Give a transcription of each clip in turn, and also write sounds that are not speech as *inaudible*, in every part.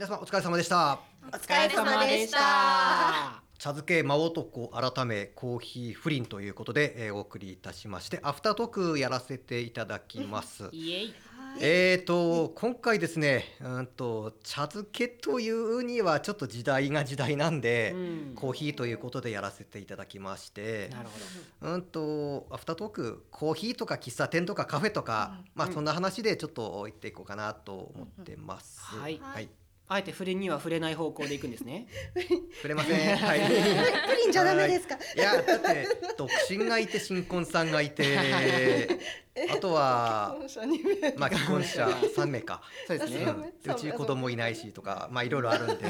皆様お疲れ様でした。お疲れ様でした。茶漬け真男改めコーヒー不倫ということで、えーお送りいたしましてアフタートークやらせていただきます。えーと今回ですねうんと茶漬けというにはちょっと時代が時代なんで、うん。コーヒーということでやらせていただきましてなるほど。うんとアフタートークコーヒーとか喫茶店とかカフェとか、まあそんな話でちょっと言っていこうかなと思ってます。はい。はい、あえて不倫には触れない方向でいくんですね。*laughs* 触れません。はい。プリンじゃダメですか？はいいやだって独身がいて新婚さんがいて、*laughs* あとはまあ既婚者三名か。そうですね。うん、でうち子供いないしとかまあいろいろあるんで、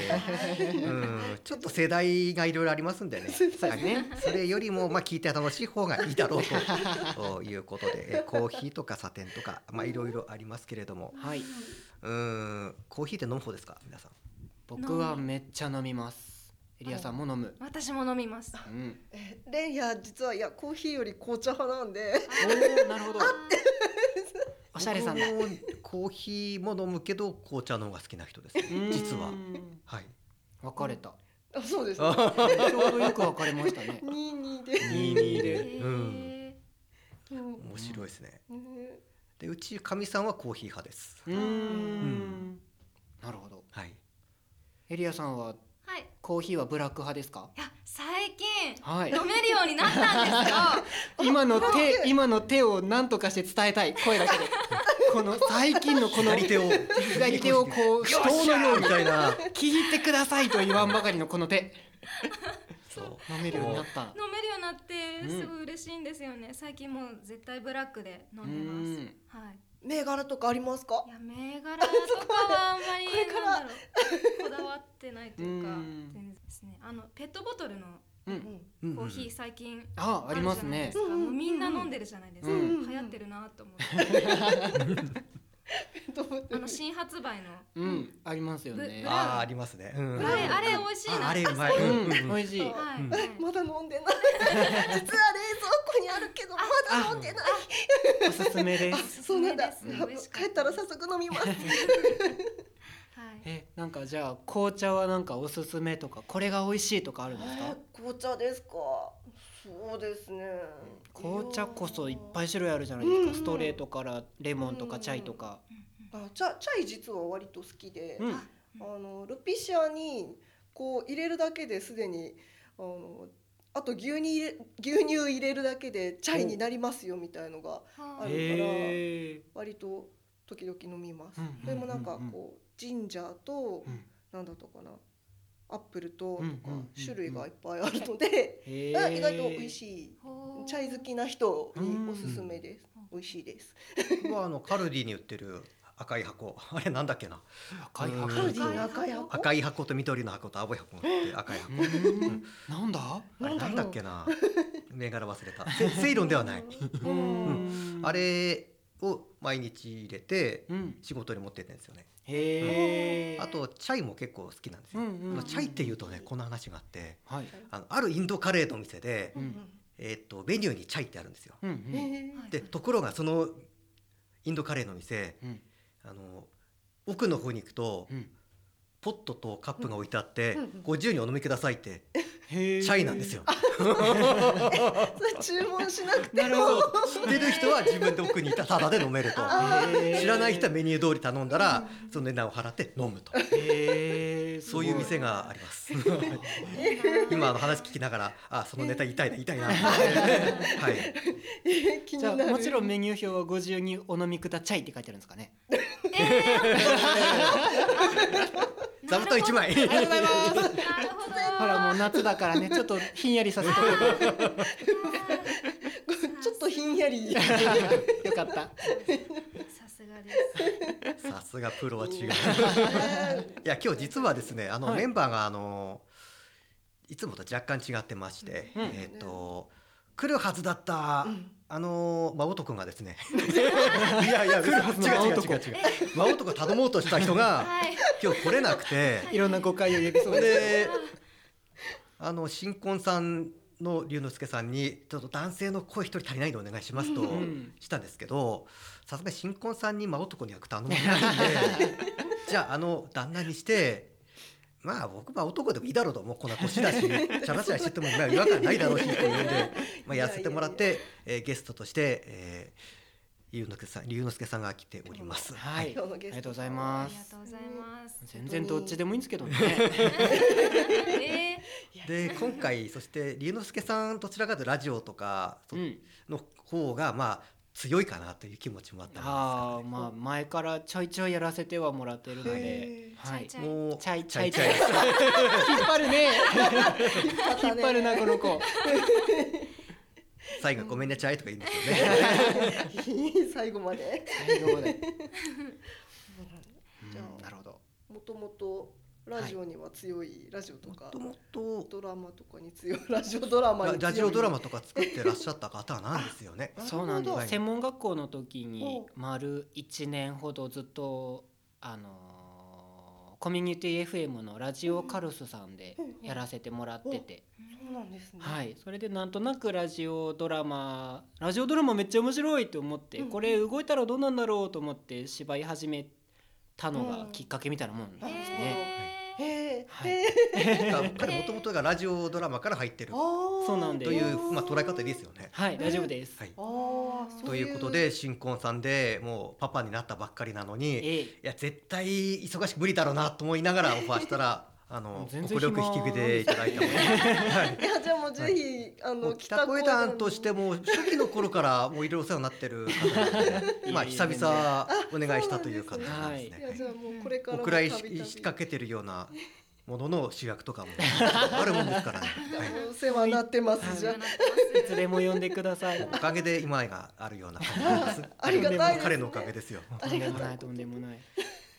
うん、ちょっと世代がいろいろありますんでね。そうですね。それよりもまあ聞いて楽しい方がいいだろうと *laughs* ということで、えコーヒーとかサテンとかまあいろいろありますけれども、はい。うん、コーヒーって飲む方ですか？皆さん。僕はめっちゃ飲みます。エリアさんも飲む。私も飲みます。うん。レイヤー実はいやコーヒーより紅茶派なんでおお、なるほど。*laughs* おしゃれさんだ。僕もコーヒーも飲むけど紅茶の方が好きな人です。実はう。んはい。分かれた。あそうですね *laughs* ちょうどよく分かれましたね。二二で二二で。へうんーうん面白いですね。ねでうちかみさんはコーヒー派です。うーん。なるほど。はい。エリアさんははい。いコーヒーはブラック派ですか？や最近、はい飲めるようになったんですよ。*laughs* 今の手今の手を何とかして伝えたい声だけで *laughs* この最近のこの左手を左手をこう *laughs* 人のようにみたいな。聞いてくださいと言わんばかりのこの手そう。飲めるようになった飲めるようになってうんすごい嬉しいんですよね。最近もう絶対ブラックで飲んでうんます。はい。銘柄とかありますか？いや銘柄とかはあんまりこだろう *laughs* こだわってないというかうん全然ですね。あのペットボトルのううんんうんコーヒー最近あありますねみんな飲んでるじゃないですか。うん流行ってるなと思って。*laughs* の新発売の。うん。ありますよね。ぶああーありますね。うん。あれあれ美味しいな。ああれう。まい。ううんん美味しい。まだ飲んでない。*laughs* 実は冷蔵庫にあるけどまだ飲んでない。おすすめです。そうなんだ。帰ったら早速飲みます。はい。えなんかじゃあ紅茶はなんかおすすめとかこれが美味しいとかあるんですか？紅茶ですか？そうですね。紅茶こそいっぱい種類あるじゃないですか。ストレートからレモンとかチャイとかあチャチャイ実は割と好きで、うん。あのルピシアにこう入れるだけですでにあのあと牛乳入れ牛乳入れるだけでチャイになりますよみたいのがあるから割と時々飲みます。うんでもなんかこうジンジャーとうん。なんだったかなアップルととか種類がいっぱいあるので、意外と美味しい。チャイ好きな人におすすめです。美味しいです。僕はあのカルディに売ってる赤い箱。*laughs* あれなんだっけな。赤い箱赤い箱？赤い箱？と緑の箱と青い箱があって赤い箱。うんなんだ？あれなんだっけな。銘柄忘れた。セ *laughs* セイロンではない。うんあれを毎日入れてうん仕事に持ってってんですよね。へえあとチャイも結構好きなんですよ。うんうんうんあのチャイっていうとねこんな話があって、はいあのあるインドカレーの店で、うんえーっとメニューにチャイってあるんですよ。うんうんへーでところがそのインドカレーの店、うんあの奥の方に行くと、うん。ポットとカップが置いてあって、うんご自由にお飲みくださいってチャイなんですよ。*laughs* 注文しなくてなるほど知ってる人は自分で奥にいたタダで飲めると。知らない人はメニュー通り頼んだら、その値段を払って飲むと。そういう店があります。*laughs* 今あの話聞きながら、あ、そのネタ言いたいな、言いたいな。*laughs* はい。えー気にじゃあ。もちろんメニュー表はご自由にお飲みくだチャイって書いてあるんですかね？座布団一枚。ありがとうございますなるほらもう夏だからね *laughs* ちょっとひんやりさせて *laughs* ちょっとひんやり。*laughs* よかったさすがです。さすがプロは違う。いや、今日実はですね、あの、はいメンバーが、あの。いつもと若干違ってまして、うんえっ、と。来るはずだった、あの真男がですね。*laughs* いやいや来るはずの真男違う違う違う真男頼もうとした人が、は *laughs* い今日来れなくて。いろんな誤解を呼びそうで。あの新婚さんの龍之介さんにちょっと男性の声一人足りないんでお願いしますとん。したんですけどさすがに新婚さんに真男に役頼めないんで *laughs* じゃああの旦那にしてまあ僕は男でもいいだろうともう。こんな年だしチャラチャラしててもまあ違和感ないだろうしというんで、*laughs* まあ、やらせてもらってえーゲストとして、えー、龍之介さん龍之介さんが来ております。はい。ありがとうございまありがすとうございます。全然どっちでもいいんですけどね。え *laughs* で今回そして龍之介さんどちらかというとラジオとかの方がまあ強いかなという気持ちもあったんですあかあまあ前からちょいちょいやらせてはもらってるのでへはい。もうチャイチャイチャイ引っ張るね。引っ張るなこの子。最後ごめんねチャイとか言うんですよね。*laughs* 最後まで。最後まで。じゃあうん。なるほど。もともとラジオには強い、ラジオとか。もともと。ドラマとかに強いラジオドラマに強い。ラジオドラマとか作ってらっしゃった方なんですよね。*laughs* そうなんです、はい専門学校の時にお。丸1年ほどずっとあのーコミュニティ FM のラジオカルスさんでやらせてもらってて、そうなんですね。はい、それでなんとなくラジオドラマラジオドラマめっちゃ面白いと思って、うんこれ動いたらどうなんだろうと思って芝居始めたのがきっかけみたいなもんですうんね。へえはい。もともとがラジオドラマから入ってる。そうなんというまあ捉え方でいいですよね。はい、大丈夫です。はい。ということで新婚さんでもうパパになったばっかりなのに、いえ。えや絶対忙しく無理だろうなと思いながらオファーしたらあの全然快く引き受けていただいたので、はい。いやじゃあもうぜひあの北小団としても初期の頃からもういろいろお世話になってる方なので、*laughs* まあ久々お願いしたという感じなんですね。いやじゃあもうこれからもお蔵入たびたびりしかけてるようなものの主役とかもあるもんですからね。はい。お世話になってますじゃいつでも呼んでください。おかげで今があるような感じです。あ *laughs* ありがたいですね彼のおかげですよ。ありがたいとんでもないとんでもない。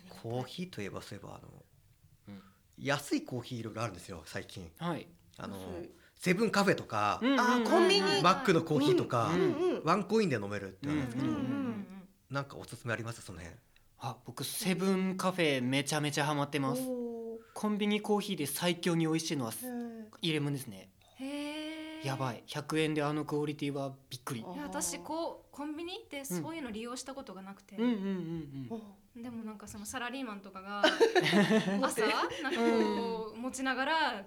コーヒーといえばそういえばあの、うん安いコーヒーいろいろあるんですよ最近。はい。あの安いセブンカフェとか、うんあーコンビニマックのコーヒーとか、ワンコインで飲めるってあるんですけど、なんかおすすめあります？その辺。あ、僕セブンカフェめちゃめちゃハマってます。おコンビニコーヒーで最強に美味しいのはーへイレモンですね。やばい。100円であのクオリティはびっくり。あいや私こうコンビニってそういうの利用したことがなくて、うんうんうんーうん。でもなんかそのサラリーマンとかが *laughs* 朝なんかこう持ちながら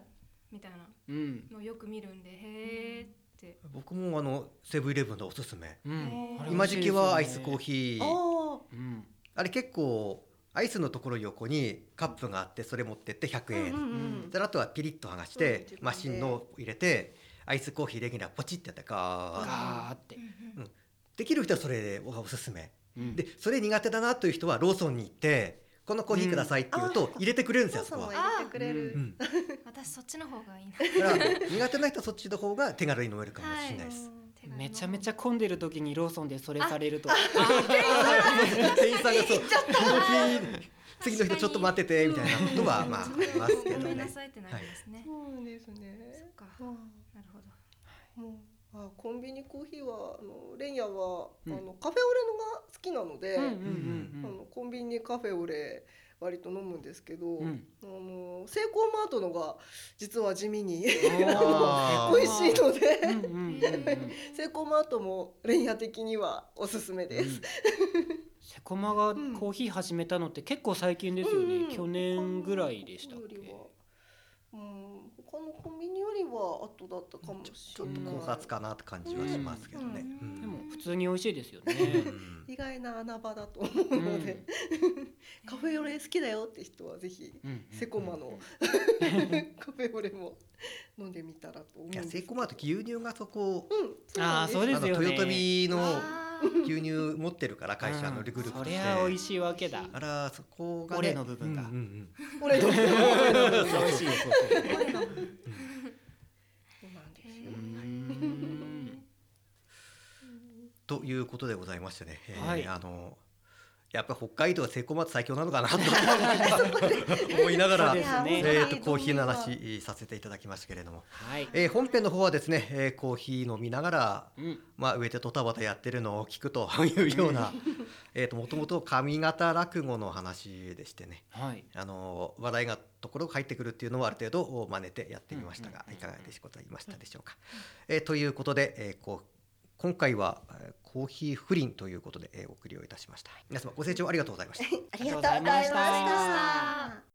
みたいなうん。のをよく見るんでへーって僕もあのセブンイレブンでおすすめ。うん。今時期はアイスコーー。ヒー。あうん。あれ結構アイスのところ横にカップがあってそれ持ってって100円。ーうんうんであとはピリッと剥がしうんてマシンの入れてアイスコーヒーレギュラーポチってやってガーッガーって。できる人はそれがおすすめうんでそれ苦手だなという人はローソンに行ってこのコーヒーくださいって言うと入れてくれるんですよそこは。は入れてくれる、うん、だ私そっちの方がいい苦手な人はそっちの方が手軽に飲めるかもしれないです。めちゃめちゃ混んでる時にローソンでそれされると。店員さんがそうコー。ヒー次の人ちょっと待っててみたいなことはまあありますけどね。ごめんなさいってなりますね、そうですね。そっか。うんなるほど。もうあコンビニコーヒーはあのレンヤは、うん。あのカフェオレのが好きなので、うんうんあのコンビニカフェオレ割と飲むんですけど、うん。うん。あのセイコーマートのが実は地味に *laughs* 美味しいので。セイコーマートもレンヤ的にはおすすめです。セコマがコーヒー始めたのって結構最近ですよね、うん。去年ぐらいでしたっけ？うん、他のコンビニよりは後だったかもしちょっれない。と後発かなって感じはしますけどね。うん。うん。でも普通に美味しいですよね。*laughs* うん。意外な穴場だと思うので、*laughs* カフェオレ好きだよって人はぜひうん。うん。セコマの。*laughs* カフェオレも飲んでみたらと思うんいやセイコーマート牛乳がそこうん、あーそうですよね。あの豊臣の牛乳持ってるから会社のグループして、りゃ美味しいわけだ。あらそこがね俺。の部分がうんうんうん。俺のそう美味しいよそうなん。ですよ。ということでございましてね、えーはい。あのやっぱり北海道はセイコーマート最強なのかなと *laughs* 思いながら、ね。えー、とコーヒーの話させていただきましたけれども、はい、えー本編の方はですね、えーコーヒー飲みながら、うん。まあ、上でドタバタやってるのを聞くと *laughs* いうような *laughs* えーともともと上方落語の話でしてね。はい。あの笑いがところが入ってくるっていうのをある程度真似てやってみましたが、うんうんうんいかがでしょうございましたでしょうか。えーということで、えーこう今回はえーコーヒー不倫ということで、えーお送りをいたしました。皆様ご清聴ありがとうございました。ありがとうございました。